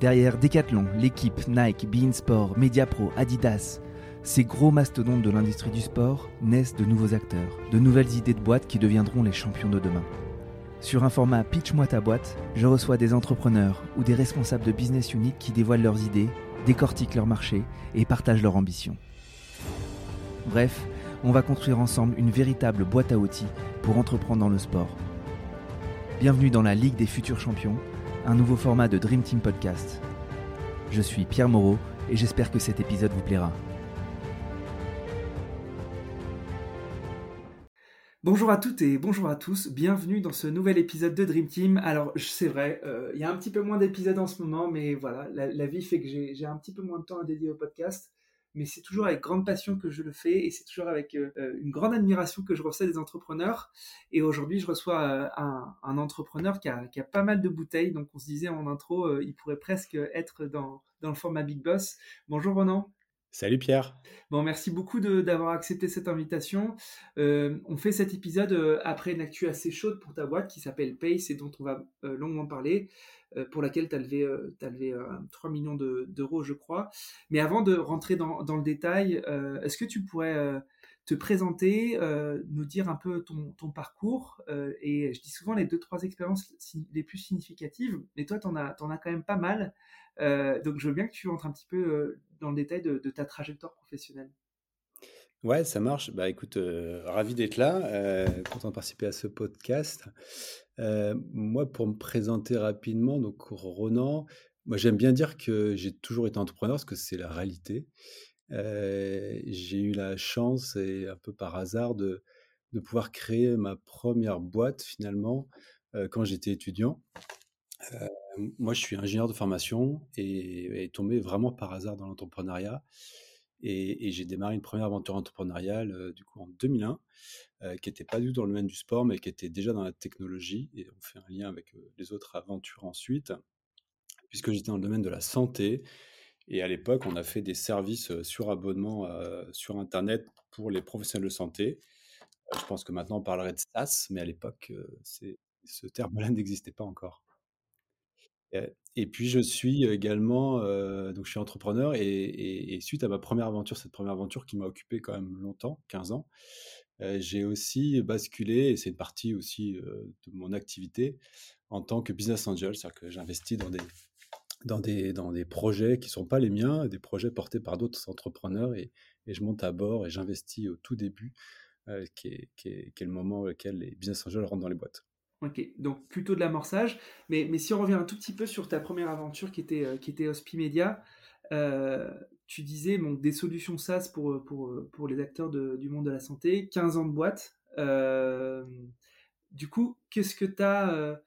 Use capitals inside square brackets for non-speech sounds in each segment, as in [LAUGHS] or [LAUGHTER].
Derrière Decathlon, l'équipe, Nike, Beansport, Mediapro, Adidas, ces gros mastodontes de l'industrie du sport naissent de nouveaux acteurs, de nouvelles idées de boîtes qui deviendront les champions de demain. Sur un format Pitch-moi ta boîte, je reçois des entrepreneurs ou des responsables de business unit qui dévoilent leurs idées, décortiquent leur marché et partagent leurs ambitions. Bref, on va construire ensemble une véritable boîte à outils pour entreprendre dans le sport. Bienvenue dans la Ligue des futurs champions, un nouveau format de Dream Team Podcast. Je suis Pierre Moreau et j'espère que cet épisode vous plaira. Bonjour à toutes et bonjour à tous, bienvenue dans ce nouvel épisode de Dream Team. Alors c'est vrai, euh, il y a un petit peu moins d'épisodes en ce moment, mais voilà, la, vie fait que j'ai un petit peu moins de temps à dédier au podcast mais c'est toujours avec grande passion que je le fais et c'est toujours avec euh, une grande admiration que je reçois des entrepreneurs. Et aujourd'hui, je reçois euh, un, entrepreneur qui a, a, pas mal de bouteilles, donc on se disait en intro, euh, il pourrait presque être dans, dans, le format Big Boss. Bonjour Ronan. Salut Pierre. Bon, merci beaucoup d'avoir accepté cette invitation. on fait cet épisode après une actu assez chaude pour ta boîte qui s'appelle Pace et dont on va longuement parler. Euh, pour laquelle tu as levé, as levé 3 millions d'euros, je crois. Mais avant de rentrer dans, dans le détail, euh, est-ce que tu pourrais euh, te présenter, nous dire un peu ton, ton parcours Et je dis souvent les deux, trois expériences les plus significatives, mais toi, tu en as quand même pas mal. Donc, je veux bien que tu rentres un petit peu dans le détail de, ta trajectoire professionnelle. Ouais, ça marche. Bah écoute, ravi d'être là, content de participer à ce podcast. Euh, moi, pour me présenter rapidement, donc Ronan, moi j'aime bien dire que j'ai toujours été entrepreneur parce que c'est la réalité. Euh, j'ai eu la chance et un peu par hasard de, pouvoir créer ma première boîte finalement euh, quand j'étais étudiant. Moi, je suis ingénieur de formation et, et tombé vraiment par hasard dans l'entrepreneuriat. Et, j'ai démarré une première aventure entrepreneuriale du coup en 2001, qui n'était pas du tout dans le domaine du sport, mais qui était déjà dans la technologie. Et on fait un lien avec les autres aventures ensuite, puisque j'étais dans le domaine de la santé. Et à l'époque, on a fait des services sur abonnement sur Internet pour les professionnels de santé. je pense que maintenant on parlerait de SaaS, mais à l'époque, ce terme-là [LAUGHS] n'existait pas encore. Et puis je suis également, donc je suis entrepreneur et, suite à ma première aventure, cette première aventure qui m'a occupé quand même longtemps, 15 ans, j'ai aussi basculé, et c'est une partie aussi de mon activité, en tant que business angel, c'est-à-dire que j'investis dans des, dans, des, dans des projets qui ne sont pas les miens, des projets portés par d'autres entrepreneurs, et, je monte à bord et j'investis au tout début, qui est, qui, qui, est, le moment où les business angels rentrent dans les boîtes. Ok, donc plutôt de l'amorçage. Mais, si on revient un tout petit peu sur ta première aventure qui était, euh, qui était Hospimedia, euh, tu disais bon, des solutions SaaS pour, pour, pour les acteurs du monde de la santé, 15 ans de boîte. Euh, du coup, qu'est-ce que tu as,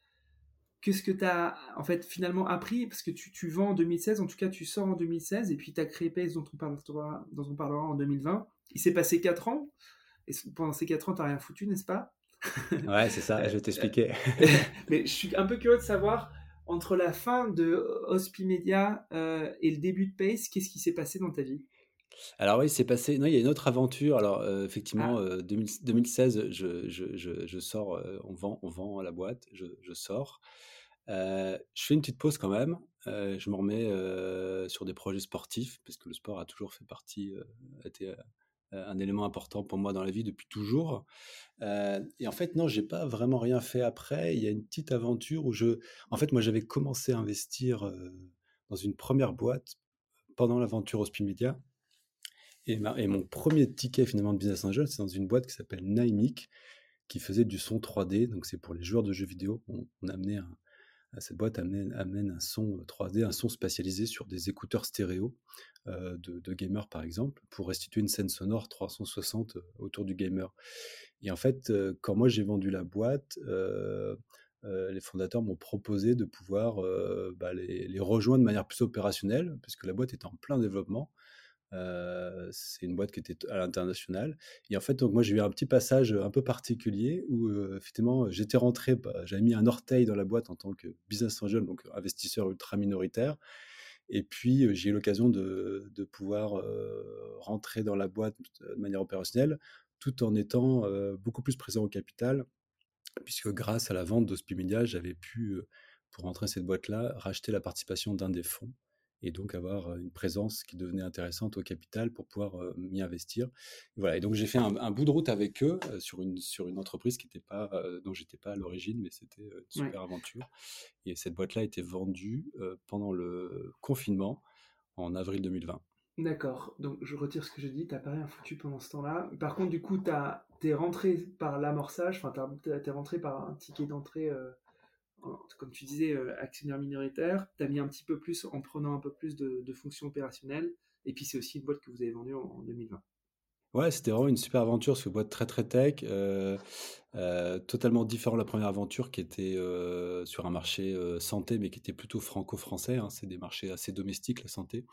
qu'est-ce que as en fait finalement appris? Parce que tu, tu, vends en 2016, en tout cas tu sors en 2016, et puis tu as créé Pace dont on, parlera, dont on parlera en 2020. Il s'est passé 4 ans, et pendant ces 4 ans, tu n'as rien foutu, n'est-ce pas? Ouais, c'est ça, je vais t'expliquer. [LAUGHS] Mais je suis un peu curieux de savoir, entre la fin de Hospimedia euh, et le début de Pace, qu'est-ce qui s'est passé dans ta vie? Alors oui, c'est passé. Non, il y a une autre aventure. Alors euh, effectivement, 2016, ah. euh, je, je, je, je, sors. on vend, on vend la boîte. Je, sors. je fais une petite pause quand même. je me remets sur des projets sportifs parce que le sport a toujours fait partie, a été euh, un élément important pour moi dans la vie depuis toujours. Euh, et en fait, non, j'ai pas vraiment rien fait après. Il y a une petite aventure où je, en fait, moi, j'avais commencé à investir euh, dans une première boîte pendant l'aventure Hospimedia. Et, et mon premier ticket finalement de business angel, c'est dans une boîte qui s'appelle Naimic, qui faisait du son 3D. Donc c'est pour les joueurs de jeux vidéo. On, on a amené un, cette boîte amène, un son 3D, un son spatialisé sur des écouteurs stéréo euh, de, gamers par exemple, pour restituer une scène sonore 360 euh, autour du gamer. Et en fait, euh, quand moi j'ai vendu la boîte, les fondateurs m'ont proposé de pouvoir bah, les, rejoindre de manière plus opérationnelle, puisque la boîte était en plein développement. Euh, c'est une boîte qui était à l'international. Et en fait, donc moi, j'ai eu un petit passage un peu particulier où, euh, effectivement, j'étais rentré, bah, j'avais mis un orteil dans la boîte en tant que business angel, donc investisseur ultra minoritaire. Et puis, euh, j'ai eu l'occasion de, pouvoir rentrer dans la boîte de manière opérationnelle tout en étant beaucoup plus présent au capital, puisque grâce à la vente d'Hospimedia, j'avais pu pour rentrer cette boîte-là, racheter la participation d'un des fonds et donc avoir une présence qui devenait intéressante au capital pour pouvoir m'y investir. Voilà. Et donc j'ai fait un, bout de route avec eux sur une sur une entreprise qui était pas dont j'étais pas à l'origine, mais c'était une super aventure. Et cette boîte-là a été vendue pendant le confinement en avril 2020. D'accord, donc je retire ce que je dis, t'as pas rien foutu pendant ce temps-là. Par contre, du coup, t'es rentré par l'amorçage, enfin, t'es rentré par un ticket d'entrée comme tu disais, euh, actionnaire minoritaire, tu as mis un petit peu plus en prenant un peu plus de, fonctions opérationnelles, et puis c'est aussi une boîte que vous avez vendue en, 2020. Ouais, c'était vraiment une super aventure, c'est une boîte très très tech, euh, euh, totalement différent de la première aventure qui était sur un marché santé, mais qui était plutôt franco-français. Hein. c'est des marchés assez domestiques la santé.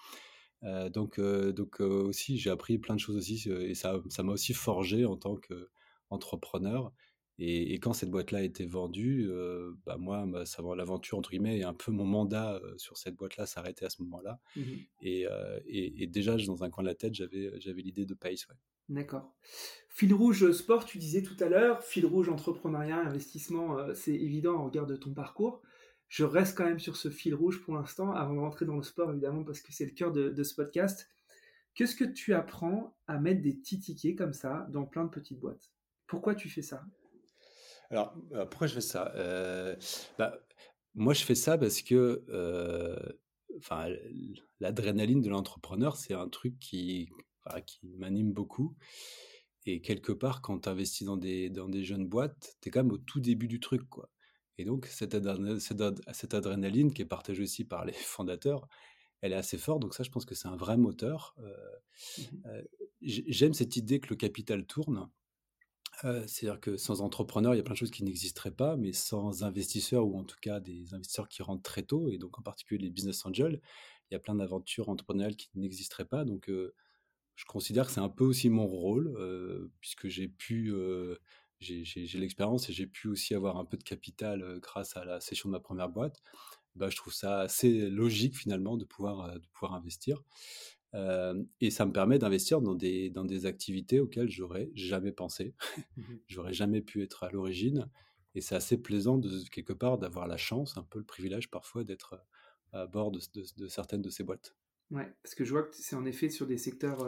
donc donc aussi j'ai appris plein de choses aussi et ça ça m'a aussi forgé en tant qu'entrepreneur. Et, quand cette boîte-là a été vendue, euh, bah moi, bah, savoir l'aventure entre guillemets et un peu mon mandat euh, sur cette boîte-là s'arrêtait à ce moment-là. Mmh euh, et, et, déjà, dans un coin de la tête, j'avais j'avais l'idée de Pace. Ouais. D'accord. Fil rouge sport, tu disais tout à l'heure. Fil rouge entrepreneuriat, investissement, c'est évident en regard de ton parcours. Je reste quand même sur ce fil rouge pour l'instant, avant de rentrer dans le sport évidemment parce que c'est le cœur de, de ce podcast. Qu'est-ce que tu apprends à mettre des petits tickets comme ça dans plein de petites boîtes? Pourquoi tu fais ça? Alors, euh, pourquoi je fais ça? Euh, bah, Moi, je fais ça parce que euh, l'adrénaline de l'entrepreneur, c'est un truc qui, qui m'anime beaucoup. Et quelque part, quand tu investis dans des, dans des jeunes boîtes, tu es quand même au tout début du truc. quoi. Et donc, cette, cette, adrénaline qui est partagée aussi par les [LAUGHS] fondateurs, elle est assez forte. Donc ça, je pense que c'est un vrai moteur. Mmh j'aime cette idée que le capital tourne. C'est-à-dire que sans entrepreneurs, il y a plein de choses qui n'existeraient pas, mais sans investisseurs, ou en tout cas des investisseurs qui rentrent très tôt, et donc en particulier les business angels, il y a plein d'aventures entrepreneuriales qui n'existeraient pas. Donc je considère que c'est un peu aussi mon rôle, puisque j'ai pu, j'ai l'expérience et j'ai pu aussi avoir un peu de capital grâce à la session de ma première boîte. Bah, je trouve ça assez logique finalement de pouvoir, de pouvoir investir et ça me permet d'investir dans des, dans des activités auxquelles j'aurais jamais pensé, mmh [LAUGHS] j'aurais jamais pu être à l'origine. Et c'est assez plaisant de quelque part d'avoir la chance, un peu le privilège parfois d'être à bord de, de, certaines de ces boîtes. Ouais, parce que je vois que c'est en effet sur des secteurs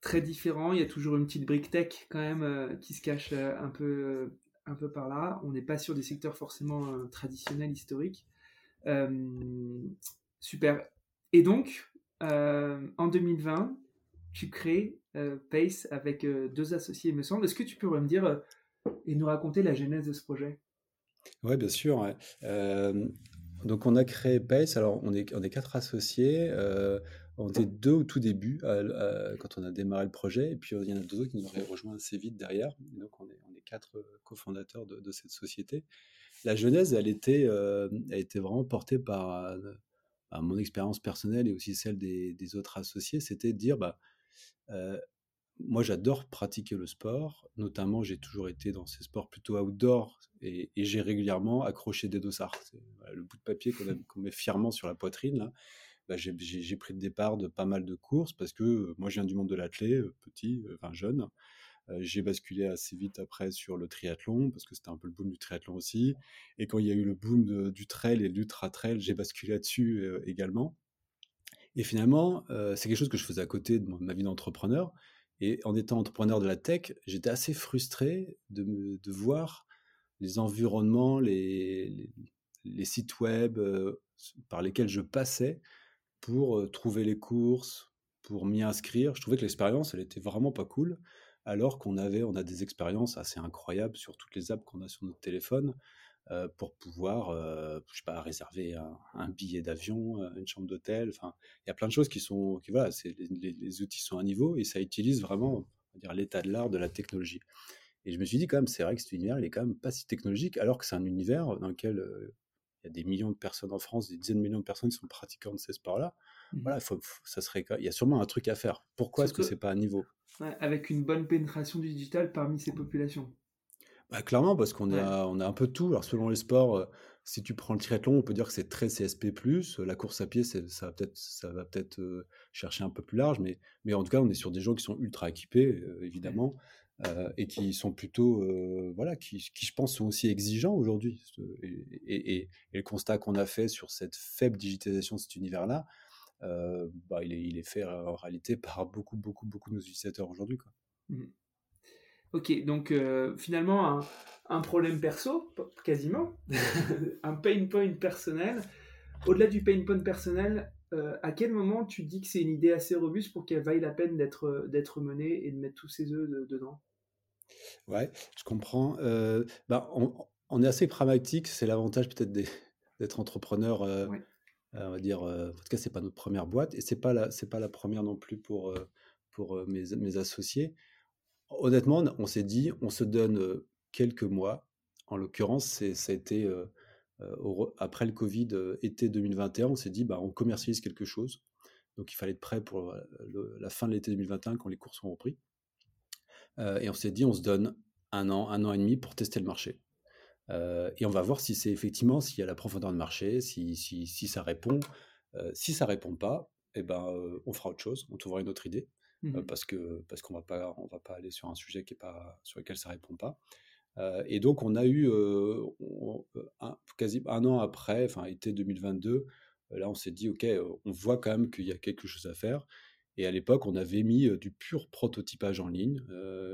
très différents. Il y a toujours une petite brique tech quand même qui se cache un peu, un peu par là. On n'est pas sur des secteurs forcément traditionnels, historiques. super. Et donc, en 2020, tu crées euh, Pace avec euh, deux associés, il me semble. Est-ce que tu pourrais me dire et nous raconter la genèse de ce projet? Oui, bien sûr. donc, on a créé Pace. Alors, on est, quatre associés. on était deux au tout début quand on a démarré le projet. Et puis, il y en a deux autres qui nous ont rejoint assez vite derrière. donc, on est, quatre cofondateurs de, de, cette société. La genèse, elle était, elle était vraiment portée par mon expérience personnelle et aussi celle des, autres associés, c'était de dire, bah, moi j'adore pratiquer le sport, notamment j'ai toujours été dans ces sports plutôt outdoor et, j'ai régulièrement accroché des dossards. le bout de papier [LAUGHS] qu'on met fièrement sur la poitrine, là. Bah, j'ai pris le départ de pas mal de courses parce que moi je viens du monde de l'athlé, petit, enfin jeune, j'ai basculé assez vite après sur le triathlon, parce que c'était un peu le boom du triathlon aussi. Et quand il y a eu le boom du trail et l'ultra-trail, j'ai basculé là-dessus également. Et finalement, c'est quelque chose que je faisais à côté de ma vie d'entrepreneur. Et en étant entrepreneur de la tech, j'étais assez frustré de, de, voir les environnements, les, les, sites web par lesquels je passais pour trouver les courses, pour m'y inscrire. Je trouvais que l'expérience, elle était vraiment pas cool alors qu'on avait, on a des expériences assez incroyables sur toutes les apps qu'on a sur notre téléphone euh, pour pouvoir, euh, je sais pas, réserver un, billet d'avion, euh, une chambre d'hôtel. Enfin, il y a plein de choses qui sont, qui voilà, c'est, les, outils sont à niveau et ça utilise vraiment, dire, l'état de l'art de la technologie. Et je me suis dit quand même, c'est vrai que cet univers, il est quand même pas si technologique, alors que c'est un univers dans lequel il y a des millions de personnes en France, des dizaines de millions de personnes qui sont pratiquantes de ces sports-là. Mmh voilà, faut, ça serait, il y a sûrement un truc à faire. Pourquoi est-ce que, c'est pas à niveau? Avec une bonne pénétration du digital parmi ces populations. Bah, clairement, parce qu'on a, on a un peu de tout. Alors, selon les sports, euh, si tu prends le triathlon, on peut dire que c'est très CSP+. La course à pied, ça va peut-être, ça va peut-être euh, chercher un peu plus large, mais, mais en tout cas, on est sur des gens qui sont ultra équipés, euh, évidemment. et qui sont plutôt, voilà, qui, qui, je pense sont aussi exigeants aujourd'hui. Et, et, le constat qu'on a fait sur cette faible digitalisation de cet univers-là, bah, il, est, il est fait en réalité [LAUGHS] par beaucoup, beaucoup, beaucoup de nos utilisateurs aujourd'hui. Mmh. Ok, donc finalement, un, un, problème perso, quasiment, [LAUGHS] un pain point personnel. Au-delà du pain point personnel, euh, à quel moment tu dis que c'est une idée assez robuste pour qu'elle vaille la peine d'être d'être menée et de mettre tous ses œufs dedans? Ouais, je comprends. Euh, bah, on, est assez pragmatique, c'est l'avantage peut-être d'être entrepreneur. Euh, on va dire, en tout cas, c'est pas notre première boîte et c'est pas la c'est pas la première non plus pour pour mes, mes associés. Honnêtement, on s'est dit, on se donne quelques mois. En l'occurrence, ça a été euh, après le Covid, euh, été 2021, on s'est dit, bah, on commercialise quelque chose. Donc il fallait être prêt pour la fin de l'été 2021 quand les cours sont repris. Euh, et on s'est dit, on se donne un an, un an et demi pour tester le marché. Et on va voir si c'est effectivement, s'il y a la profondeur de marché, si, si, si ça répond. si ça répond pas, eh ben, on fera autre chose, on trouvera une autre idée. Mmh parce que parce qu'on va pas on va pas aller sur un sujet qui est pas sur lequel ça répond pas euh, et donc, on a eu, euh, un, quasi un an après, enfin, été 2022, euh, là, on s'est dit, OK, on voit quand même qu'il y a quelque chose à faire. Et à l'époque, on avait mis du pur prototypage en ligne.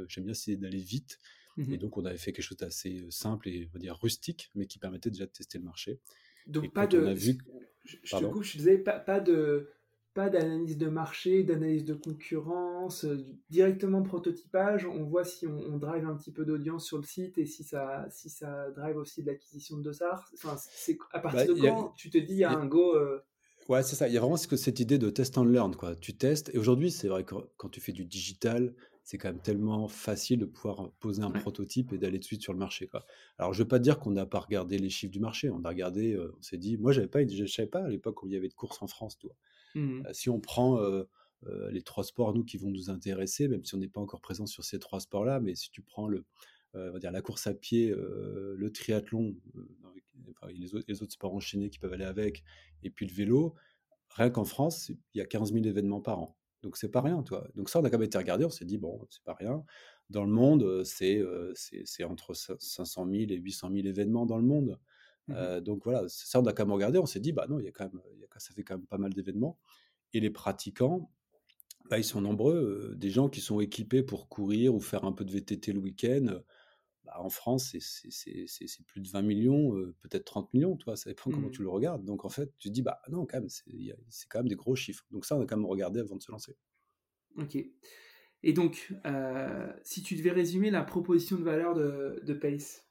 J'aime bien essayer d'aller vite. Mmh et donc, on avait fait quelque chose d'assez simple et, on va dire, rustique, mais qui permettait déjà de tester le marché. Donc, pas de. Vu... Je, je, te coupe, je disais, pas, pas de pas d'analyse de marché, d'analyse de concurrence, directement prototypage. On voit si on, drive un petit peu d'audience sur le site et si ça, si ça drive aussi de l'acquisition de dossards. Enfin, c'est à partir bah, de quand tu te dis il y a, un go. Euh, ouais, c'est ça. Il y a vraiment cette idée de test and learn. Quoi. Tu testes. Et aujourd'hui, c'est vrai que quand tu fais du digital, c'est quand même tellement facile de pouvoir poser un prototype et d'aller tout de suite sur le marché. Quoi. Alors, je ne veux pas dire qu'on n'a pas regardé les chiffres du marché. On a regardé, euh, on s'est dit, moi, j'avais pas, je ne savais pas à l'époque où il y avait de courses en France. Toi. Mmh. Euh, si on prend euh, euh, les trois sports, nous, qui vont nous intéresser, même si on n'est pas encore présent sur ces trois sports-là, mais si tu prends le, on va dire la course à pied, le triathlon, les, autres, sports enchaînés qui peuvent aller avec, et puis le vélo, rien qu'en France, il y a 15 000 événements par an. Donc c'est pas rien, toi. Donc ça, on a quand même été regardé, on s'est dit, bon, c'est pas rien. Dans le monde, c'est c'est entre 500 000 et 800 000 événements dans le monde. Mmh donc voilà, ça, on a quand même regardé, on s'est dit, bah non, il y a quand même, ça fait quand même pas mal d'événements. Et les pratiquants, bah, ils sont nombreux. des gens qui sont équipés pour courir ou faire un peu de VTT le week-end, bah, en France, c'est plus de 20 millions, peut-être 30 millions, toi, ça dépend comment mmh. tu le regardes. Donc en fait, tu te dis, bah non, quand même, c'est quand même des gros chiffres. Donc ça, on a quand même regardé avant de se lancer. Ok. Et donc, si tu devais résumer la proposition de valeur de, de Pace,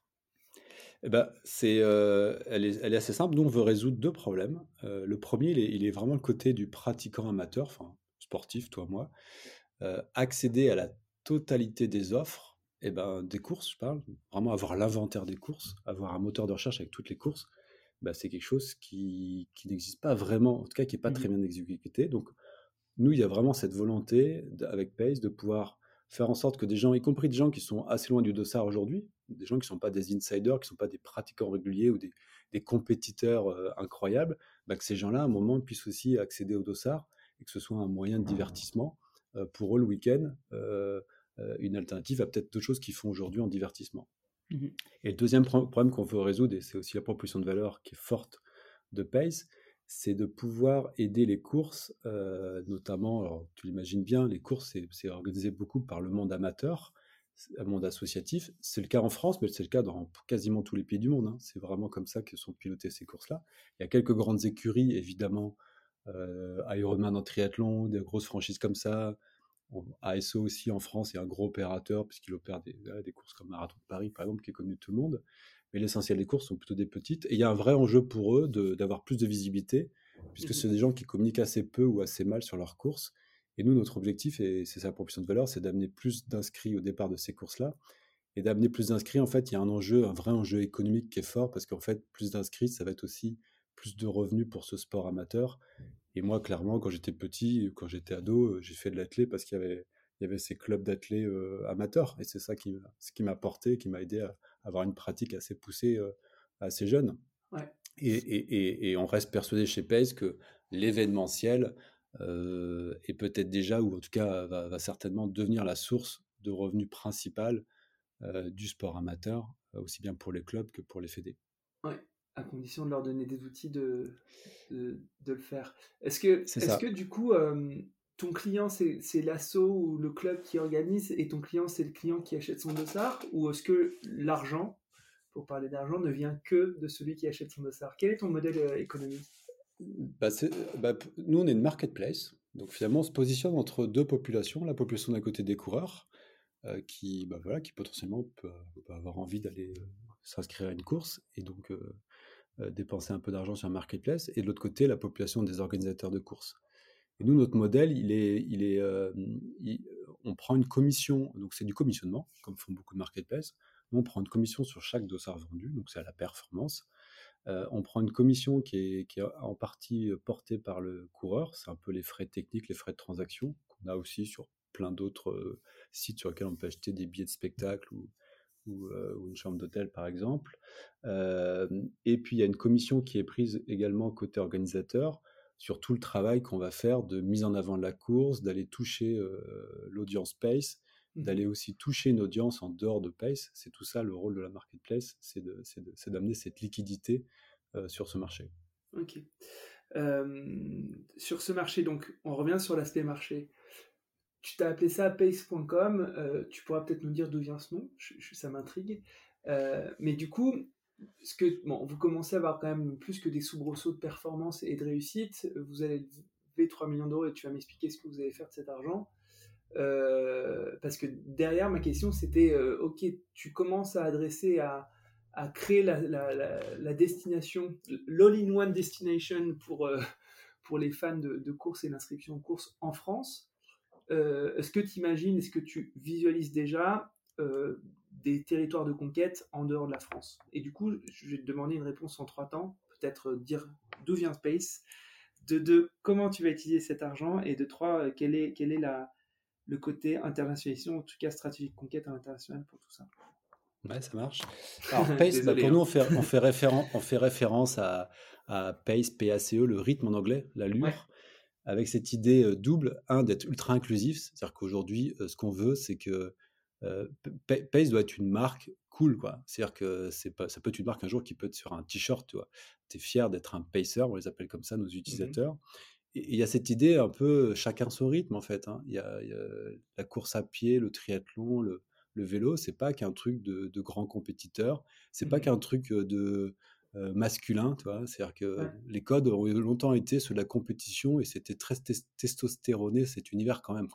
eh ben, c'est, euh, elle, est, elle, est, assez simple. Nous, on veut résoudre deux problèmes. Euh, le premier, il est, il est, vraiment le côté du pratiquant amateur, enfin sportif, toi, moi. Euh, accéder à la totalité des offres, eh ben, des courses, je parle, vraiment avoir l'inventaire des courses, avoir un moteur de recherche avec toutes les courses, ben, c'est quelque chose qui, qui n'existe pas vraiment, en tout cas qui n'est pas très mmh. bien exécuté. Donc, nous, il y a vraiment cette volonté avec Pace de pouvoir faire en sorte que des gens, y compris des gens qui sont assez loin du dossard aujourd'hui, des gens qui ne sont pas des insiders, qui ne sont pas des pratiquants réguliers ou des, compétiteurs euh, incroyables, bah, que ces gens-là, à un moment, puissent aussi accéder au dossard et que ce soit un moyen de divertissement euh, pour eux le week-end, euh, une alternative à peut-être d'autres choses qu'ils font aujourd'hui en divertissement. Mmh et le deuxième problème qu'on veut résoudre, et c'est aussi la proposition de valeur qui est forte de Pace, c'est de pouvoir aider les courses, notamment, alors tu l'imagines bien, les courses, c'est organisé beaucoup par le monde amateur, le monde associatif. C'est le cas en France, mais c'est le cas dans quasiment tous les pays du monde. Hein. C'est vraiment comme ça que sont pilotées ces courses-là. Il y a quelques grandes écuries, évidemment, euh, Ironman en triathlon, des grosses franchises comme ça. ASO aussi en France est un gros opérateur, puisqu'il opère des, des, courses comme Marathon de Paris, par exemple, qui est connu de tout le monde mais l'essentiel des courses sont plutôt des petites. Et il y a un vrai enjeu pour eux d'avoir plus de visibilité, puisque mmh c'est des gens qui communiquent assez peu ou assez mal sur leurs courses. Et nous, notre objectif, et c'est sa proposition de valeur, c'est d'amener plus d'inscrits au départ de ces courses-là. Et d'amener plus d'inscrits, en fait, il y a un enjeu, un vrai enjeu économique qui est fort, parce qu'en fait, plus d'inscrits, ça va être aussi plus de revenus pour ce sport amateur. Et moi, clairement, quand j'étais petit, quand j'étais ado, j'ai fait de l'athlé parce qu'il y avait, il y avait ces clubs d'athlètes euh, amateurs. Et c'est ça qui, ce qui m'a porté, qui m'a aidé à, avoir une pratique assez poussée euh, assez jeune. Et, et, et, on reste persuadé chez Pace que l'événementiel euh, est peut-être déjà, ou en tout cas va, certainement devenir la source de revenus principale du sport amateur, aussi bien pour les clubs que pour les fédés. Oui, à condition de leur donner des outils de, de, le faire. Est-ce que, est que du coup, ton client, c'est l'asso ou le club qui organise et ton client, c'est le client qui achète son dossard? Ou est-ce que l'argent, pour parler d'argent, ne vient que de celui qui achète son dossard? Quel est ton modèle économique? Bah, bah Nous, on est une marketplace. Donc finalement, on se positionne entre deux populations. La population d'un côté des coureurs, euh, qui, bah, voilà, qui potentiellement peut, avoir envie d'aller euh, s'inscrire à une course et donc euh, dépenser un peu d'argent sur un marketplace. Et de l'autre côté, la population des organisateurs de courses. Et nous, notre modèle, il est, il est, on prend une commission, donc c'est du commissionnement, comme font beaucoup de marketplaces. Nous, on prend une commission sur chaque dossard vendu, donc c'est à la performance. Euh, on prend une commission qui est, en partie euh, portée par le coureur, c'est un peu les frais techniques, les frais de transaction, qu'on a aussi sur plein d'autres euh, sites sur lesquels on peut acheter des billets de spectacle ou, une chambre d'hôtel par exemple. et puis il y a une commission qui est prise également côté organisateur sur tout le travail qu'on va faire de mise en avant de la course, d'aller toucher l'audience Pace, mmh d'aller aussi toucher une audience en dehors de Pace. C'est tout ça le rôle de la marketplace, c'est d'amener cette liquidité euh, sur ce marché. Ok. sur ce marché, donc on revient sur l'aspect marché. Tu t'as appelé ça pace.com, euh, tu pourras peut-être nous dire d'où vient ce nom, ça m'intrigue. Euh, mais du coup, ce que, bon, vous commencez à avoir quand même plus que des soubresauts de performance et de réussite. Vous allez lever 3 millions d'euros et tu vas m'expliquer ce que vous allez faire de cet argent. parce que derrière, ma question, c'était, ok, tu commences à adresser à, créer la, destination, l'all-in-one destination pour, euh, pour les fans de, de course et l'inscription en course en France. Euh, est-ce que tu imagines, est-ce que tu visualises déjà euh, des territoires de conquête en dehors de la France? Et du coup, je vais te demander une réponse en trois temps, peut-être dire d'où vient Space, de deux, comment tu vas utiliser cet argent, et de trois, quel est, quel est la, le côté internationalisation, en tout cas stratégie de conquête internationale pour tout ça? Ouais, ça marche. [LAUGHS] Alors, Pace, bah, pour nous, on fait, on fait, on fait référence à, à, Pace, PACE, le rythme en anglais, l'allure, avec cette idée double, un, d'être ultra inclusif. C'est-à-dire qu'aujourd'hui, ce qu'on veut, c'est que euh, Pace doit être une marque cool, quoi. C'est-à-dire que c'est pas, ça peut être une marque un jour qui peut être sur un t-shirt, tu vois. Tu es fier d'être un pacer, on les appelle comme ça, nos mmh utilisateurs. Et il y a cette idée un peu chacun son rythme, en fait. Hein. Il y, a, y, a la course à pied, le triathlon, le, le vélo, c'est pas qu'un truc de, de grand compétiteur, c'est pas mmh qu'un truc de masculin, tu vois. C'est-à-dire que les codes ont longtemps été sur la compétition et c'était très testostéroné cet univers quand même.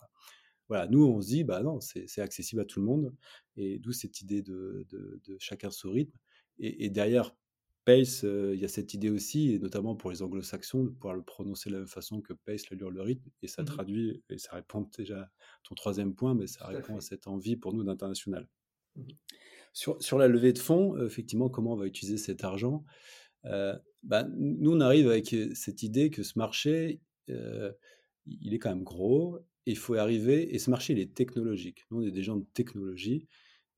Voilà, nous on se dit, bah non, c'est accessible à tout le monde et d'où cette idée de, de, chacun son rythme. Et, et derrière Pace, il y a cette idée aussi, et notamment pour les anglo-saxons, de pouvoir le prononcer de la même façon que Pace, l'allure, le rythme, et ça mmh traduit, et ça répond déjà à ton troisième point, mais ça répond à, cette envie pour nous d'international. Mmh sur, sur, la levée de fonds, effectivement, comment on va utiliser cet argent? Bah, Nous, on arrive avec cette idée que ce marché, il est quand même gros, et il faut y arriver, et ce marché, il est technologique. Nous, on est des gens de technologie,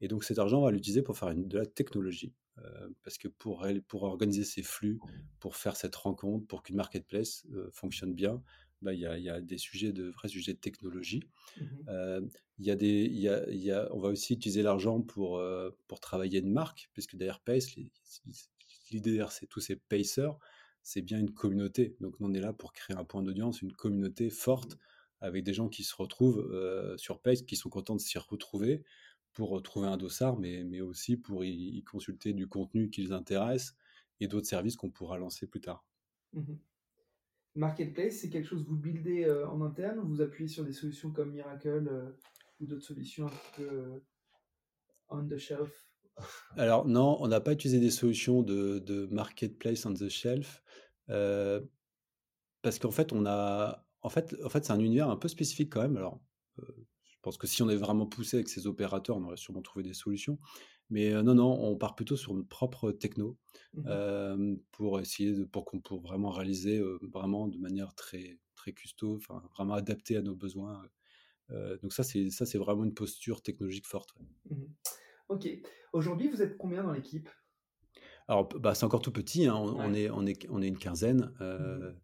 et donc cet argent, on va l'utiliser pour faire une, de la technologie. Euh, parce que pour, pour organiser ces flux, pour faire cette rencontre, pour qu'une marketplace euh, fonctionne bien, il y, a, y, a, des sujets de vrais sujets de technologie. Mmh euh, il y a des, y a, y a, on va aussi utiliser l'argent pour, pour travailler une marque, puisque derrière Pace, l'idée derrière tous ces pacers, c'est bien une communauté. Donc on est là pour créer un point d'audience, une communauté forte, mmh. avec des gens qui se retrouvent sur Pace, qui sont contents de s'y retrouver, pour trouver un dossard, mais, mais aussi pour y, consulter du contenu qui les intéresse et d'autres services qu'on pourra lancer plus tard. Mmh Marketplace, c'est quelque chose que vous buildez euh, en interne ou vous appuyez sur des solutions comme Miracle euh, ou d'autres solutions un peu euh, on the shelf? Alors non, on n'a pas utilisé des solutions de, de, marketplace on the shelf parce qu'en fait on a en fait en fait c'est un univers un peu spécifique quand même. Alors je pense que si on avait vraiment poussé avec ces opérateurs, on aurait sûrement trouvé des solutions. Mais non, non, on part plutôt sur notre propre techno mmh pour essayer de, pour qu'on pour vraiment réaliser vraiment de manière très très custo, enfin vraiment adapté à nos besoins. donc ça c'est ça c'est vraiment une posture technologique forte. Mmh ok. Aujourd'hui, vous êtes combien dans l'équipe? Alors bah, c'est encore tout petit. Hein, on, est on est on est une quinzaine. Mmh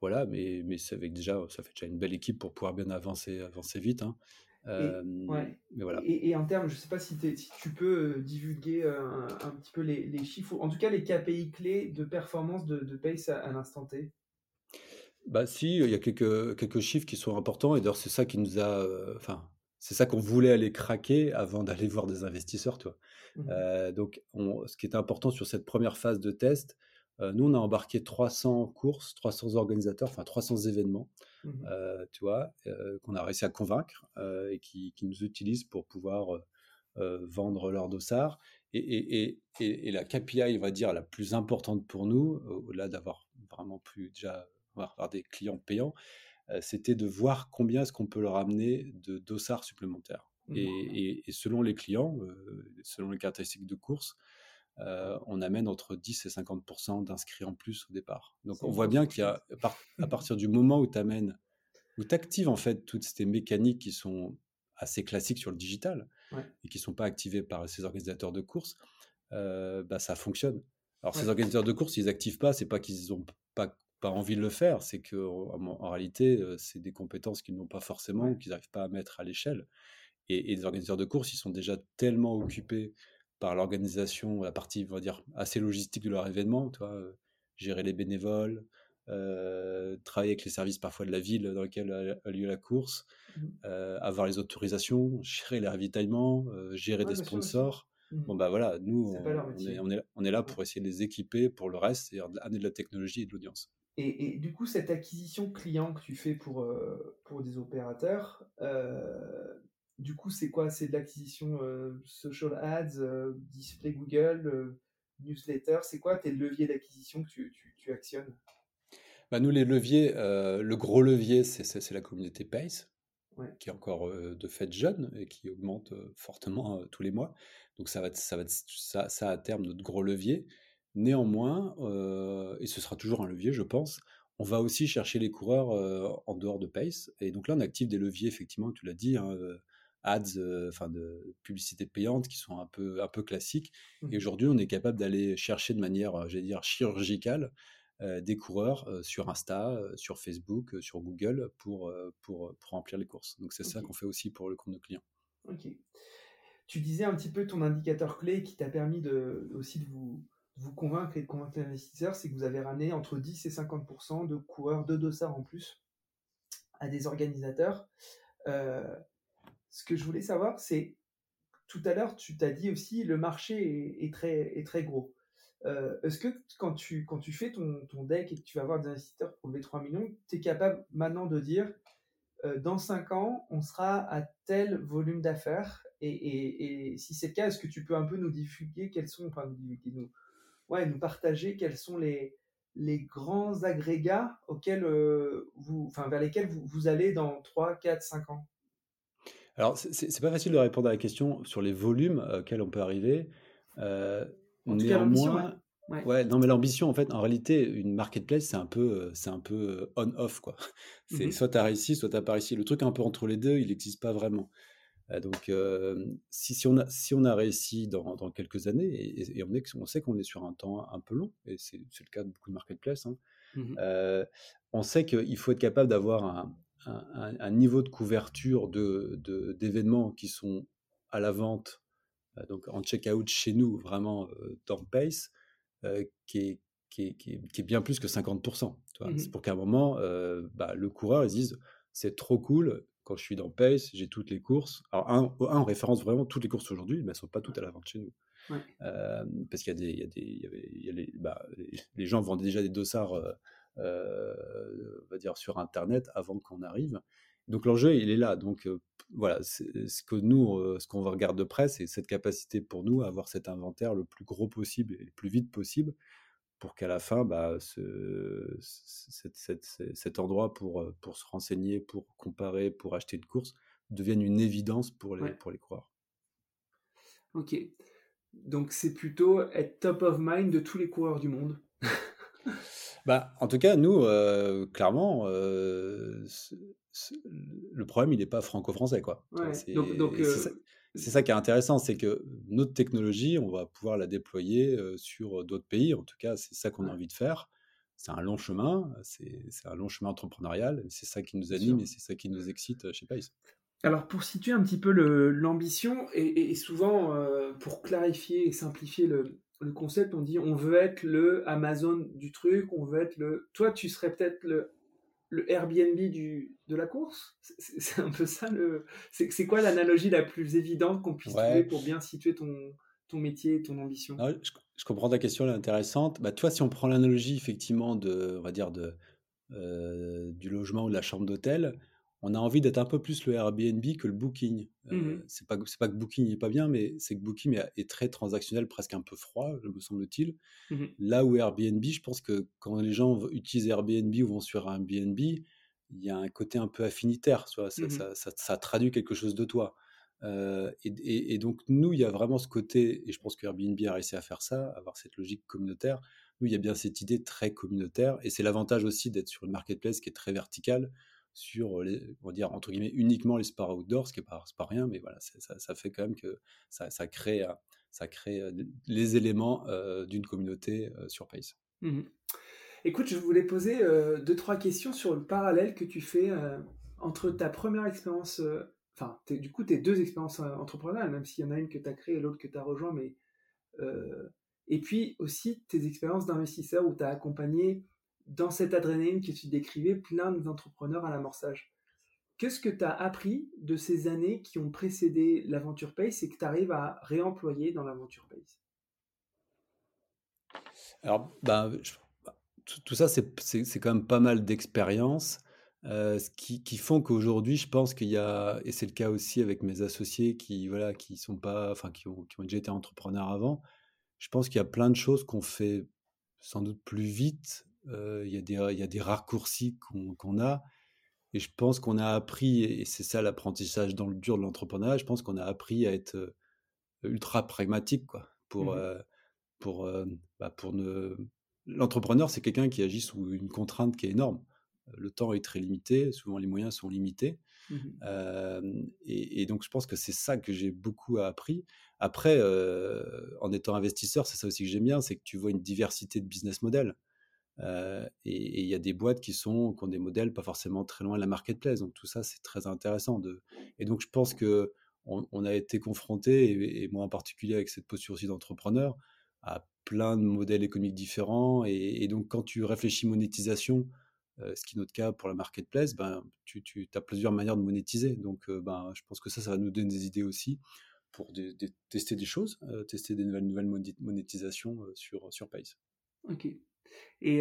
voilà, mais, mais ça, avec déjà, ça fait déjà une belle équipe pour pouvoir bien avancer, avancer vite. Hein. Mais voilà. et, en termes, je ne sais pas si, si, tu peux divulguer un, petit peu les, les, chiffres, en tout cas les KPI clés de performance de, de Pace à, l'instant T. Bah si, il y a quelques, quelques chiffres qui sont importants et d'ailleurs c'est ça qui nous a, enfin c'est ça qu'on voulait aller craquer avant d'aller voir des investisseurs, toi. Mmh donc, ce qui est important sur cette première phase de test, nous, on a embarqué 300 courses, 300 organisateurs, enfin 300 événements, mmh tu vois, qu'on a réussi à convaincre et qui, nous utilisent pour pouvoir vendre leur dossard. Et, et, la KPI, on va dire, la plus importante pour nous, au-delà d'avoir vraiment plus déjà avoir des clients payants, c'était de voir combien est-ce qu'on peut leur amener de dossards supplémentaires. Mmh. Et, selon les clients, selon les caractéristiques de course, on amène entre 10 et 50% d'inscrits en plus au départ. Donc on voit bien qu'il y a, à partir du moment où tu amènes, où tu actives en fait toutes ces mécaniques qui sont assez classiques sur le digital et qui ne sont pas activées par ces organisateurs de courses, bah, ça fonctionne. Alors ces organisateurs de courses, ils n'activent pas, c'est pas qu'ils n'ont pas pas envie de le faire, c'est que en, réalité, c'est des compétences qu'ils n'ont pas forcément ou qu'ils n'arrivent pas à mettre à l'échelle. Et, les organisateurs de courses, ils sont déjà tellement occupés par l'organisation, la partie, on va dire, assez logistique de leur événement, tu gérer les bénévoles, travailler avec les services parfois de la ville dans laquelle a, lieu la course, mmh. avoir les autorisations, gérer les ravitaillements, gérer des sponsors. Mmh. Bon, bah voilà, nous, on, est, on, est, là pour essayer de les équiper pour le reste, c'est-à-dire amener de la technologie et de l'audience. Et, du coup, cette acquisition client que tu fais pour, pour des opérateurs, du coup, c'est quoi? C'est de l'acquisition euh, social ads, display Google, newsletter C'est quoi tes leviers d'acquisition que tu, tu, actionnes? Bah, Nous, les leviers, le gros levier, c'est la communauté Pace. qui est encore de fait jeune et qui augmente fortement tous les mois. Donc ça va être, ça, va être, ça, ça à terme notre gros levier. Néanmoins, et ce sera toujours un levier, je pense, on va aussi chercher les coureurs en dehors de Pace. Et donc là, on active des leviers, effectivement, tu l'as dit, hein, ads, enfin de publicité payante, qui sont un peu, un peu classiques. Et mmh aujourd'hui, on est capable d'aller chercher de manière, j'allais dire, chirurgicale, des coureurs sur Insta, sur Facebook, sur Google pour, pour, pour remplir les courses. Donc c'est ça qu'on fait aussi pour le compte de clients. Ok. Tu disais un petit peu ton indicateur clé qui t'a permis de, aussi de vous, vous convaincre et de convaincre l'investisseur, c'est que vous avez ramené entre 10 et 50% de coureurs de dossards en plus à des organisateurs. Ce que je voulais savoir, c'est tout à l'heure, tu t'as dit aussi le marché est, très, est très gros. Euh, est-ce que quand tu, quand tu fais ton, ton, deck et que tu vas avoir des investisseurs pour lever 3 millions, tu es capable maintenant de dire euh, dans 5 ans, on sera à tel volume d'affaires et, et, si c'est le cas, est-ce que tu peux un peu nous divulguer quels sont, enfin, nous, ouais, nous partager quels sont les, les grands agrégats auxquels, euh, vous, enfin, vers lesquels vous, vous, allez dans 3, 4, 5 ans? Alors, c'est pas facile de répondre à la question sur les volumes auxquels on peut arriver. Euh, néanmoins, ouais. ouais. non, mais l'ambition, en fait, en réalité, une marketplace, c'est un peu, c'est un peu on-off, quoi. [LAUGHS] C'est mmh soit tu as réussi, soit tu pas réussi. Le truc un peu entre les deux, il n'existe pas vraiment. Euh, donc, si, si, on a, si on a réussi dans, dans quelques années, et, on, est, on sait qu'on est sur un temps un peu long, et c'est le cas de beaucoup de marketplaces, hein, mmh on sait qu'il faut être capable d'avoir un, un, niveau de couverture d'événements de, qui sont à la vente, donc en checkout chez nous, vraiment dans Pace, qui est, qui, est, qui, est, bien plus que 50%. Mmh c'est pour qu'à un moment, bah, le coureur, ils disent c'est trop cool, quand je suis dans Pace, j'ai toutes les courses. Alors, un, un, on référence vraiment toutes les courses aujourd'hui, mais elles ne sont pas toutes à la vente chez nous. Euh, parce qu'il y a des, il y a des, il y avait, il y a les, bah, les, gens vendent déjà des dossards, euh, euh, on va dire, sur Internet avant qu'on arrive. Donc l'enjeu, il est là. Donc voilà, ce que nous, ce qu'on regarde de près, c'est cette capacité pour nous à avoir cet inventaire le plus gros possible et le plus vite possible pour qu'à la fin, bah, ce, cet endroit pour, pour se renseigner, pour comparer, pour acheter une course, devienne une évidence pour les, pour les coureurs. Ok. Donc c'est plutôt être top of mind de tous les coureurs du monde. [LAUGHS] bah, en tout cas, nous, clairement, le problème, il n'est pas franco-français. quoi. donc, donc c'est ça qui est intéressant, c'est que notre technologie, on va pouvoir la déployer sur d'autres pays. En tout cas, c'est ça qu'on a envie de faire. C'est un long chemin, c'est un long chemin entrepreneurial. C'est ça qui nous anime et c'est ça qui nous excite chez Pace. Alors pour situer un petit peu l'ambition, et, souvent euh, pour clarifier et simplifier le, concept, on dit on veut être le Amazon du truc, on veut être le... Toi, tu serais peut-être le, le Airbnb du, de la course? C'est un peu ça le... C'est quoi l'analogie la plus évidente qu'on puisse trouver pour bien situer ton, ton métier, ton ambition? Je, comprends ta question, elle est intéressante. Bah, toi, si on prend l'analogie effectivement de, on va dire de, euh, du logement ou de la chambre d'hôtel, on a envie d'être un peu plus le Airbnb que le Booking. Euh, mmh c'est pas que Booking n'est pas bien, mais c'est que Booking est, très transactionnel, presque un peu froid, me semble-t-il. Mmh Là où Airbnb, je pense que quand les gens utilisent Airbnb ou vont sur Airbnb, il y a un côté un peu affinitaire, tu vois, ça, mmh ça, traduit quelque chose de toi. Euh, et, et, donc nous, il y a vraiment ce côté, et je pense que Airbnb a réussi à faire ça, avoir cette logique communautaire. Nous, il y a bien cette idée très communautaire, et c'est l'avantage aussi d'être sur une marketplace qui est très verticale sur, les, on va dire, entre guillemets, uniquement les sports outdoor, ce qui n'est pas, rien, mais voilà, ça, ça, fait quand même que ça, ça crée, ça crée les éléments d'une communauté sur Pace. Mmh Écoute, je voulais poser deux, trois questions sur le parallèle que tu fais entre ta première expérience, enfin, du coup, tes deux expériences entrepreneuriales, même s'il y en a une que tu as créée et l'autre que tu as rejoint, mais. et puis aussi tes expériences d'investisseur où tu as accompagné dans cette adrénaline que tu décrivais, plein d'entrepreneurs à l'amorçage. Qu'est-ce que tu as appris de ces années qui ont précédé l'aventure Pace et que tu arrives à réemployer dans l'aventure Pace? Alors, bah, tout, ça, c'est quand même pas mal d'expériences euh, qui, qui, font qu'aujourd'hui, je pense qu'il y a, et c'est le cas aussi avec mes associés qui, voilà, qui sont pas, enfin, qui ont déjà été entrepreneurs avant, je pense qu'il y a plein de choses qu'on fait sans doute plus vite il y, a des, y a des raccourcis qu'on a. Et je pense qu'on a appris, et c'est ça l'apprentissage dans le dur de l'entrepreneuriat, je pense qu'on a appris à être ultra pragmatique, quoi. Pour, mmh pour, bah, pour ne. L'entrepreneur, c'est quelqu'un qui agit sous une contrainte qui est énorme. Le temps est très limité, souvent les moyens sont limités. Mmh et, et, donc, je pense que c'est ça que j'ai beaucoup appris. Après, en étant investisseur, c'est ça aussi que j'aime bien, c'est que tu vois une diversité de business models. Euh, et il y a des boîtes qui, sont, qui ont des modèles pas forcément très loin de la marketplace. Donc tout ça, c'est très intéressant. Et donc je pense que on, a été confronté, et, moi en particulier avec cette posture aussi d'entrepreneur, à plein de modèles économiques différents. Et, donc quand tu réfléchis monétisation, euh, ce qui est notre cas pour la marketplace, ben, tu, as plusieurs manières de monétiser. Donc euh, ben, je pense que ça, ça va nous donner des idées aussi pour tester des choses, tester des nouvelles, nouvelles monétisations sur, sur Pace. Ok. Et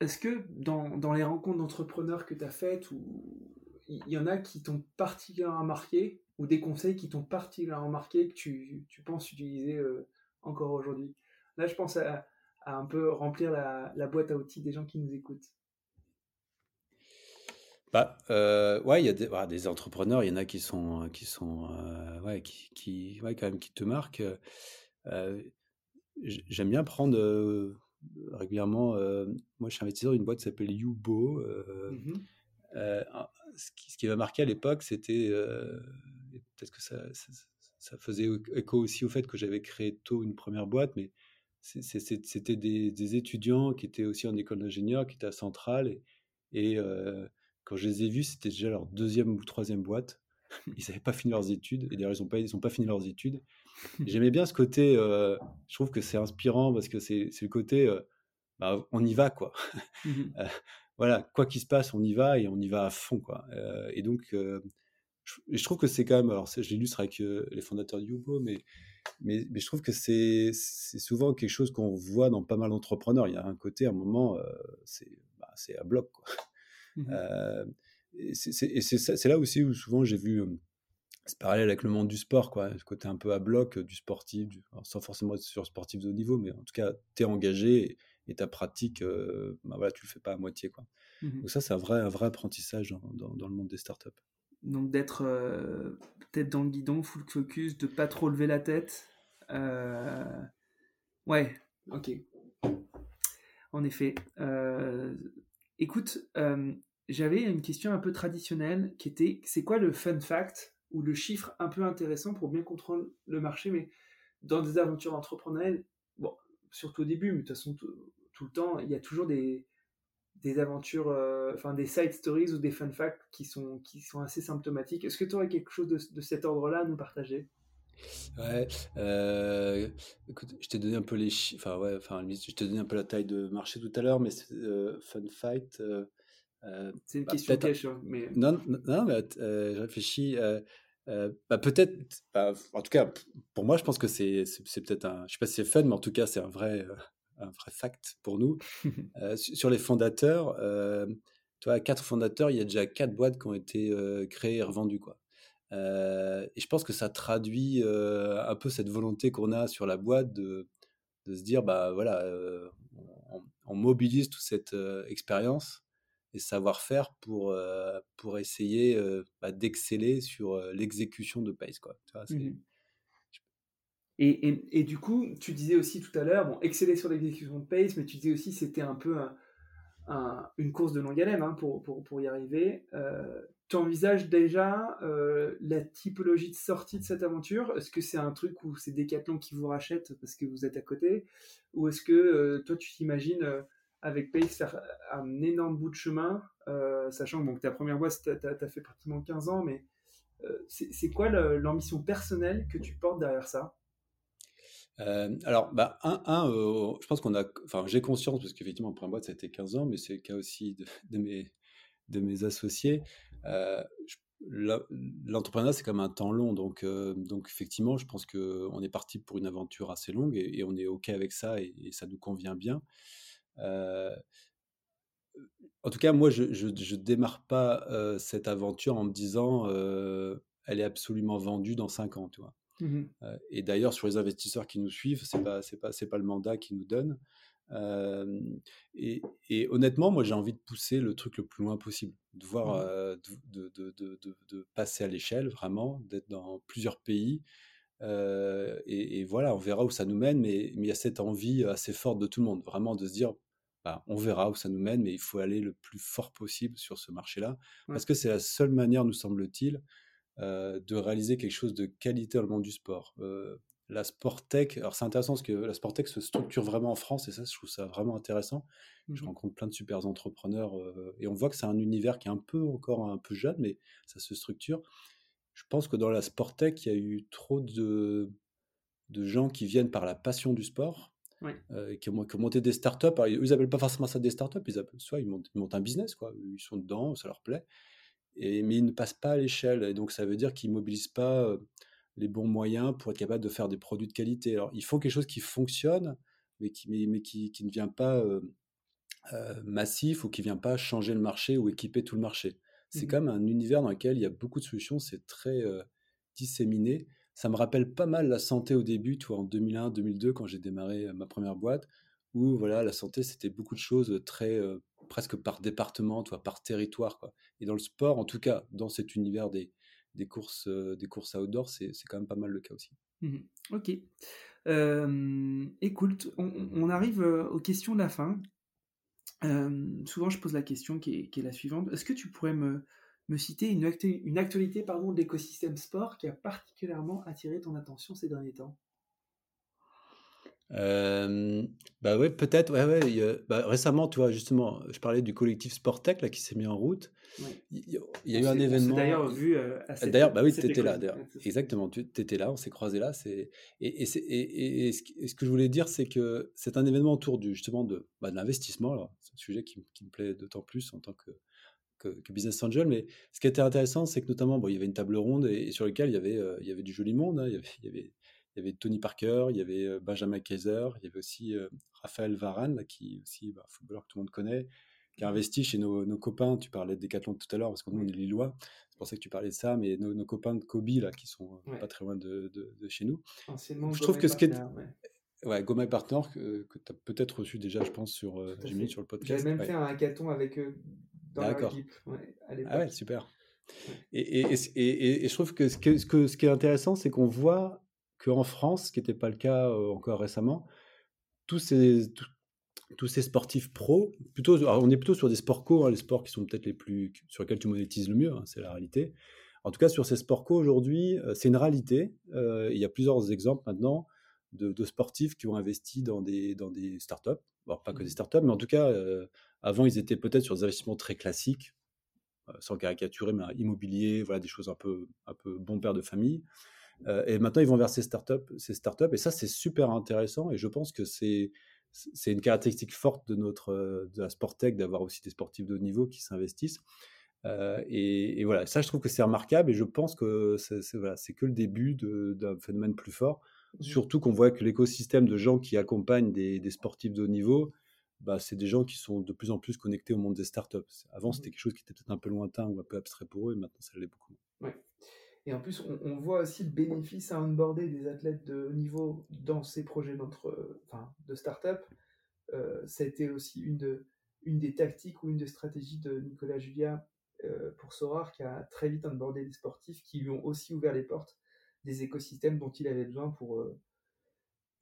est-ce que dans, dans, les rencontres d'entrepreneurs que tu as faites, il y en a qui t'ont particulièrement marqué, ou des conseils qui t'ont particulièrement marqué que tu, tu penses utiliser encore aujourd'hui? Là, je pense à, un peu remplir la, la, boîte à outils des gens qui nous écoutent. Bah, euh, ouais, il y a des, bah, des, entrepreneurs, il y en a qui sont, qui sont, ouais, qui, qui ouais, quand même, qui te marquent. Euh, j'aime bien prendre régulièrement. moi, je suis investisseur d'une boîte qui s'appelle Yubo. Mmh ce, qui, m'a marqué à l'époque, c'était peut-être que ça, ça, faisait écho aussi au fait que j'avais créé tôt une première boîte, mais c'était des, des, étudiants qui étaient aussi en école d'ingénieur, qui étaient à Centrale, et, et quand je les ai vus, c'était déjà leur deuxième ou troisième boîte. Ils n'avaient pas fini leurs études, et d'ailleurs, ils n'ont pas, ils pas fini leurs études. [LAUGHS] J'aimais bien ce côté, euh, je trouve que c'est inspirant parce que c'est le côté, euh, bah, on y va, quoi. Mmh [LAUGHS] euh, voilà, quoi qu'il se passe, on y va et on y va à fond, quoi. et donc, je, je, trouve que c'est quand même, alors je l'illustre avec les fondateurs du Hugo, mais, mais, mais, je trouve que c'est souvent quelque chose qu'on voit dans pas mal d'entrepreneurs. Il y a un côté, à un moment, c'est bah, à bloc, quoi. Mmh et c'est là aussi où souvent j'ai vu c'est parallèle avec le monde du sport, quoi. Ce côté un peu à bloc du sportif, sans forcément être sur sportif de haut niveau, mais en tout cas, tu es engagé et, ta pratique, euh, bah voilà, tu le fais pas à moitié, quoi. Mmh Donc ça, c'est un vrai, un vrai apprentissage dans, dans, le monde des startups. Donc d'être euh, tête dans le guidon, full focus, de pas trop lever la tête. Euh, ouais, ok. En effet. écoute, j'avais une question un peu traditionnelle qui était c'est quoi le fun fact ou le chiffre un peu intéressant pour bien comprendre le marché, mais dans des aventures entrepreneuriales, bon, surtout au début, mais de toute façon, tout le temps, il y a toujours des, des aventures, euh, enfin des side stories ou des fun facts qui sont, qui sont assez symptomatiques. Est-ce que tu aurais quelque chose de, cet ordre-là à nous partager? Ouais, euh, écoute, je t'ai donné un peu les chiffres, enfin ouais, enfin je t'ai donné un peu la taille de marché tout à l'heure, mais euh, Fun Fight. c'est une question piège, hein, mais non, non, mais je réfléchis. bah peut-être, bah, en tout cas, pour moi, je pense que c'est, c'est, peut-être un, je sais pas si c'est fun, mais en tout cas, c'est un vrai, un vrai fact pour nous. [LAUGHS] euh, sur les fondateurs, euh, toi, quatre fondateurs, il y a déjà quatre boîtes qui ont été euh, créées et revendues. Quoi. Euh, et je pense que ça traduit euh, un peu cette volonté qu'on a sur la boîte de, de se dire, bah voilà, on, on, mobilise toute cette expérience et savoir-faire pour, pour essayer bah, d'exceller sur l'exécution de Pace. Quoi. Tu vois, mmh et, et, du coup, tu disais aussi tout à l'heure, bon, exceller sur l'exécution de pace, mais tu disais aussi c'était un peu un, une course de longue haleine hein, pour, pour, pour, y arriver. Euh, tu envisages déjà euh, la typologie de sortie de cette aventure? Est-ce que c'est un truc où c'est Decathlon qui vous rachète parce que vous êtes à côté? Ou est-ce que euh, toi, tu t'imagines euh, avec Pace faire un énorme bout de chemin, euh, sachant que ta première boîte, tu as, fait pratiquement 15 ans, mais c'est quoi l'ambition personnelle que tu portes derrière ça? Euh, alors, bah, un, euh, je pense qu'on a, enfin, j'ai conscience parce qu'effectivement, première boîte, ça a été 15 ans, mais c'est le cas aussi de, mes, associés. Euh, L'entrepreneuriat, c'est même un temps long, donc, euh, donc effectivement, je pense qu'on est parti pour une aventure assez longue et, on est ok avec ça et ça nous convient bien. Euh, en tout cas, moi, je, je démarre pas euh, cette aventure en me disant, elle est absolument vendue dans 5 ans, tu vois. Mmh et d'ailleurs, sur les investisseurs qui nous suivent, c'est pas c'est pas c'est pas le mandat qui nous donne. Et, et, honnêtement, moi, j'ai envie de pousser le truc le plus loin possible, de voir, mmh de, de, de, de, passer à l'échelle vraiment, d'être dans plusieurs pays. Et, et, voilà, on verra où ça nous mène, mais, mais il y a cette envie assez forte de tout le monde, vraiment de se dire, bah, on verra où ça nous mène, mais il faut aller le plus fort possible sur ce marché-là, parce que c'est la seule manière, nous semble-t-il, euh, de réaliser quelque chose de qualité dans le monde du sport. Euh, la Sportec, alors c'est intéressant parce que la Sportec se structure vraiment en France et ça, je trouve ça vraiment intéressant. Je mmh rencontre plein de super entrepreneurs euh, et on voit que c'est un univers qui est un peu encore un peu jeune, mais ça se structure. Je pense que dans la Sportec, il y a eu trop de, de gens qui viennent par la passion du sport, qui, ont, monté des startups. Alors, ils n'appellent pas forcément ça des startups, ils appellent, soit ils montent, ils montent un business, quoi. ils sont dedans, ça leur plaît mais ils ne passent pas à l'échelle. Et donc, ça veut dire qu'ils ne mobilisent pas les bons moyens pour être capable de faire des produits de qualité. Alors, il faut quelque chose qui fonctionne, mais qui, mais, qui, qui, ne vient pas massif ou qui ne vient pas changer le marché ou équiper tout le marché. C'est mmh quand même un univers dans lequel il y a beaucoup de solutions, c'est très disséminé. Ça me rappelle pas mal la santé au début, toi, en 2001-2002, quand j'ai démarré ma première boîte, où voilà, la santé, c'était beaucoup de choses très presque par département, toi, par territoire. Et dans le sport, en tout cas, dans cet univers des, des courses, euh, des courses outdoor, c'est, quand même pas mal le cas aussi. Mmh ok. Euh, écoute, on, arrive euh, aux questions de la fin. souvent, je pose la question qui est, qui est la suivante. Est-ce que tu pourrais me, me citer une, actualité, une actualité pardon, de l'écosystème sport qui a particulièrement attiré ton attention ces derniers temps euh, bah ouais, peut-être. Ouais, ouais. bah, récemment, tu vois, justement, je parlais du collectif Sportec là qui s'est mis en route. Il, y a eu un événement. D'ailleurs vu. Euh, d'ailleurs, bah oui, tu étais là. Exactement, tu étais là, on s'est croisé là. C'est et, et, et, et, ce que je voulais dire, c'est que c'est un événement autour du justement de, bah, de l'investissement. C'est un sujet qui, qui me plaît d'autant plus en tant que, que, business angel. Mais ce qui était intéressant, c'est que notamment, bon, il y avait une table ronde et, sur laquelle il y avait, euh, il y avait du joli monde. Hein. il, y avait, il y avait il y avait Tony Parker, il y avait Benjamin Kaiser, il y avait aussi Raphaël Varane, qui est aussi bah, footballeur que tout le monde connaît, qui a investi chez nos, copains. Tu parlais de Decathlon tout à l'heure, parce que nous, on est Lillois. C'est pour ça que tu parlais de ça, mais nos, copains de Kobe, là, qui sont pas très loin de, chez nous. je trouve que ce qui est. Ouais, Goma Partner, que, que tu as peut-être reçu déjà, je pense, sur, euh, sur le podcast. J'avais même fait un hackathon avec eux dans ah ouais, super. Et, et, et, et, je trouve que ce, que, ce qui est intéressant, c'est qu'on voit qu'en France, ce qui n'était pas le cas encore récemment, tous ces, tous, ces sportifs pros, plutôt, on est plutôt sur des sports co, hein, les sports qui sont peut-être les plus sur lesquels tu monétises le mieux, hein, c'est la réalité. En tout cas, sur ces sports co aujourd'hui, c'est une réalité. il y a plusieurs exemples maintenant de, sportifs qui ont investi dans des, dans des startups. Bon, pas que des mmh. startups, mais en tout cas, Avant, ils étaient peut-être sur des investissements très classiques, sans caricaturer, mais immobilier, voilà, des choses un peu, un peu bon père de famille. et maintenant, ils vont vers ces startups, ces startups. Et ça, c'est super intéressant. Et je pense que c'est c'est une caractéristique forte de notre de la Sportec d'avoir aussi des sportifs de haut niveau qui s'investissent. et, voilà, ça, je trouve que c'est remarquable et je pense que c'est voilà, que le début d'un phénomène plus fort. Mmh. Surtout qu'on voit que l'écosystème de gens qui accompagnent des, des, sportifs de haut niveau, bah, c'est des gens qui sont de plus en plus connectés au monde des startups. Avant, mmh. c'était quelque chose qui était peut-être un peu lointain ou un peu abstrait pour eux, et maintenant, ça l'est beaucoup. Ouais. Et en plus, on, voit aussi le bénéfice à onboarder des athlètes de haut niveau dans ces projets enfin, de start-up. Euh, ça a été aussi une, de, une des tactiques ou une des stratégies de Nicolas Julia euh, pour Sorar, qui a très vite onboardé des sportifs qui lui ont aussi ouvert les portes des écosystèmes dont il avait besoin pour, euh,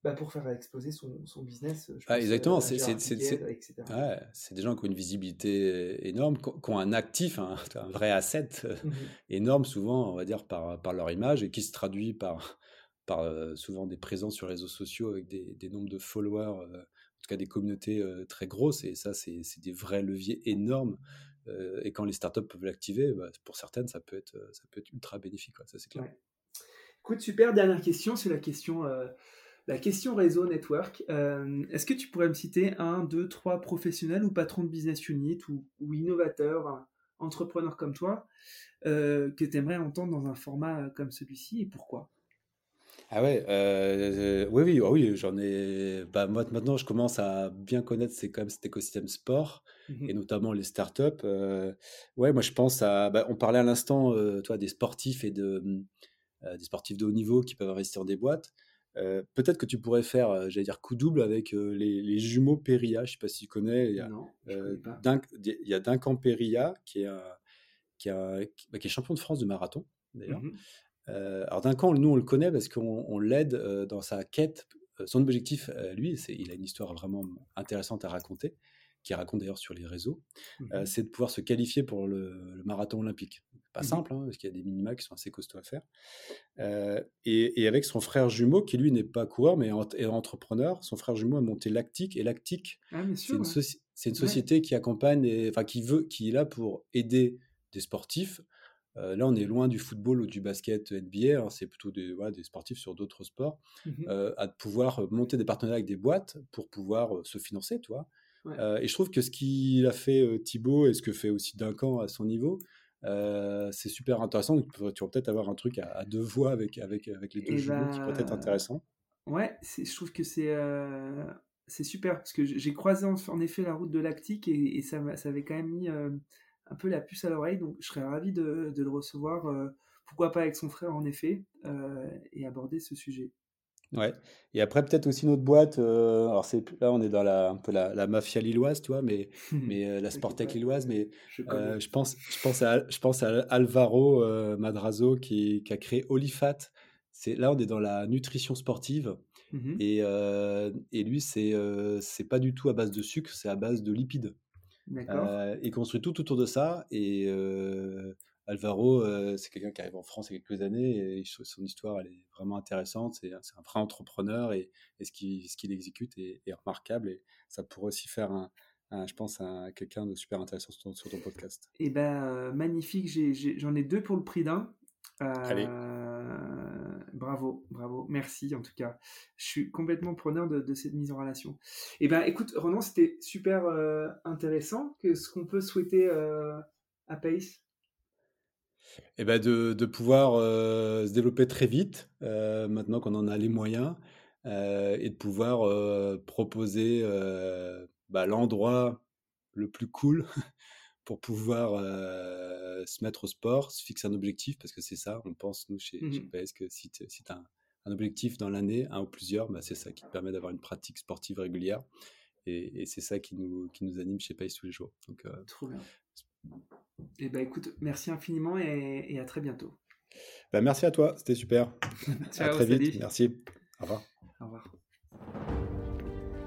bah, pour faire exploser son, son business. ah, exactement, c'est des gens qui ont une visibilité énorme, qui ont un actif, un, [LAUGHS] vrai asset mmh énorme, souvent, on va dire, par, par leur image, et qui se traduit par, par euh, souvent des présences sur les réseaux sociaux avec des, des nombres de followers, euh, en tout cas des communautés très grosses, et ça, c'est des vrais leviers énormes. et quand les startups peuvent l'activer, bah, pour certaines, ça peut être, ça peut être ultra bénéfique, ça c'est clair. Écoute, super, dernière question, c'est la question la question réseau network, euh, est-ce que tu pourrais me citer un, deux, trois professionnels ou patrons de business unit ou, innovateurs, entrepreneurs comme toi, euh, que tu aimerais entendre dans un format comme celui-ci et pourquoi? Ah ouais, euh, oui, oui, oh oui, j'en ai. Bah, moi, maintenant, je commence à bien connaître c'est quand même cet écosystème sport mmh et notamment les startups. ouais, moi, je pense à. Bah, on parlait à l'instant, toi, des sportifs et de des sportifs de haut niveau qui peuvent investir dans des boîtes. Euh, peut-être que tu pourrais faire, euh, j'allais dire, coup double avec euh, les, jumeaux Peria. Je ne sais pas si tu connais. Il y a, non, il y a Duncan Peria qui est, qui, bah, qui, est champion de France de marathon, d'ailleurs. Mmh alors Duncan, nous, on le connaît parce qu'on l'aide dans sa quête. Son objectif, lui, il a une histoire vraiment intéressante à raconter qui raconte d'ailleurs sur les réseaux, mmh c'est de pouvoir se qualifier pour le marathon olympique. Pas mmh simple, hein, parce qu'il y a des minima qui sont assez costauds à faire. et, avec son frère jumeau, qui lui n'est pas coureur, mais est entrepreneur, son frère jumeau a monté Lactique. Et Lactique, ah, c'est une, société qui accompagne, enfin qui veut, qui est là pour aider des sportifs. là, on est loin du football ou du basket NBA, hein, c'est plutôt des, des, sportifs sur d'autres sports, mmh à pouvoir monter des partenariats avec des boîtes pour pouvoir se financer, toi. Et je trouve que ce qu'il a fait Thibaut et ce que fait aussi Duncan à son niveau, c'est super intéressant. tu pourrais peut-être avoir un truc à, deux voix avec, avec, avec les deux eh jumeaux qui pourrait être ben, intéressant. Ouais, je trouve que c'est c'est super parce que j'ai croisé en, effet la route de Lactique et, ça, ça, avait quand même mis un peu la puce à l'oreille. Donc je serais ravi de, de le recevoir, pourquoi pas avec son frère en effet, et aborder ce sujet. Ouais. Et après, peut-être aussi notre boîte. Euh, alors, c'est, là, on est dans la, un peu la, mafia lilloise, tu vois, mais, [LAUGHS] mais euh, la Sportec lilloise. Mais euh, je, pense, je, pense à, je pense à Alvaro Madrazo qui, qui, a créé Olifat. C'est, là, on est dans la nutrition sportive. Mmh et, et, lui, c'est, c'est pas du tout à base de sucre, c'est à base de lipides. D'accord. il construit tout autour de ça. Et Alvaro, euh, c'est quelqu'un qui arrive en France il y a quelques années et son histoire, elle est vraiment intéressante. C'est un vrai entrepreneur et, ce qu'il exécute est, remarquable et ça pourrait aussi faire un, je pense, à quelqu'un de super intéressant sur ton, podcast. Eh ben, euh, magnifique. J'en ai, deux pour le prix d'un. Allez. Euh, bravo, bravo. Merci en tout cas. Je suis complètement preneur de, cette mise en relation. Eh ben, écoute, Ronan, c'était super intéressant. Qu'est-ce qu'on peut souhaiter à Pace? Et ben de, de pouvoir euh, se développer très vite, euh, maintenant qu'on en a les moyens, euh, et de pouvoir proposer bah, l'endroit le plus cool [LAUGHS] pour pouvoir se mettre au sport, se fixer un objectif, parce que c'est ça, on pense, nous, chez, mmh PS, que si tu as un, objectif dans l'année, un ou plusieurs, bah, c'est ça qui te permet d'avoir une pratique sportive régulière. Et, c'est ça qui nous, qui nous anime chez PS tous les jours. Donc, Trop bien. Eh ben, écoute, merci infiniment et, à très bientôt. Ben, merci à toi, c'était super. [LAUGHS] à très vite, merci. Au revoir. Au revoir.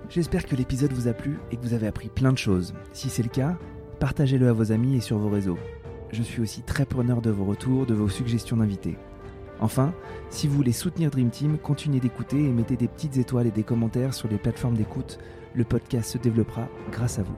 J'espère que l'épisode vous a plu et que vous avez appris plein de choses. Si c'est le cas, partagez-le à vos amis et sur vos réseaux. Je suis aussi très preneur de vos retours, de vos suggestions d'invités. Enfin, si vous voulez soutenir Dream Team, continuez d'écouter et mettez des petites étoiles et des commentaires sur les plateformes d'écoute. Le podcast se développera grâce à vous.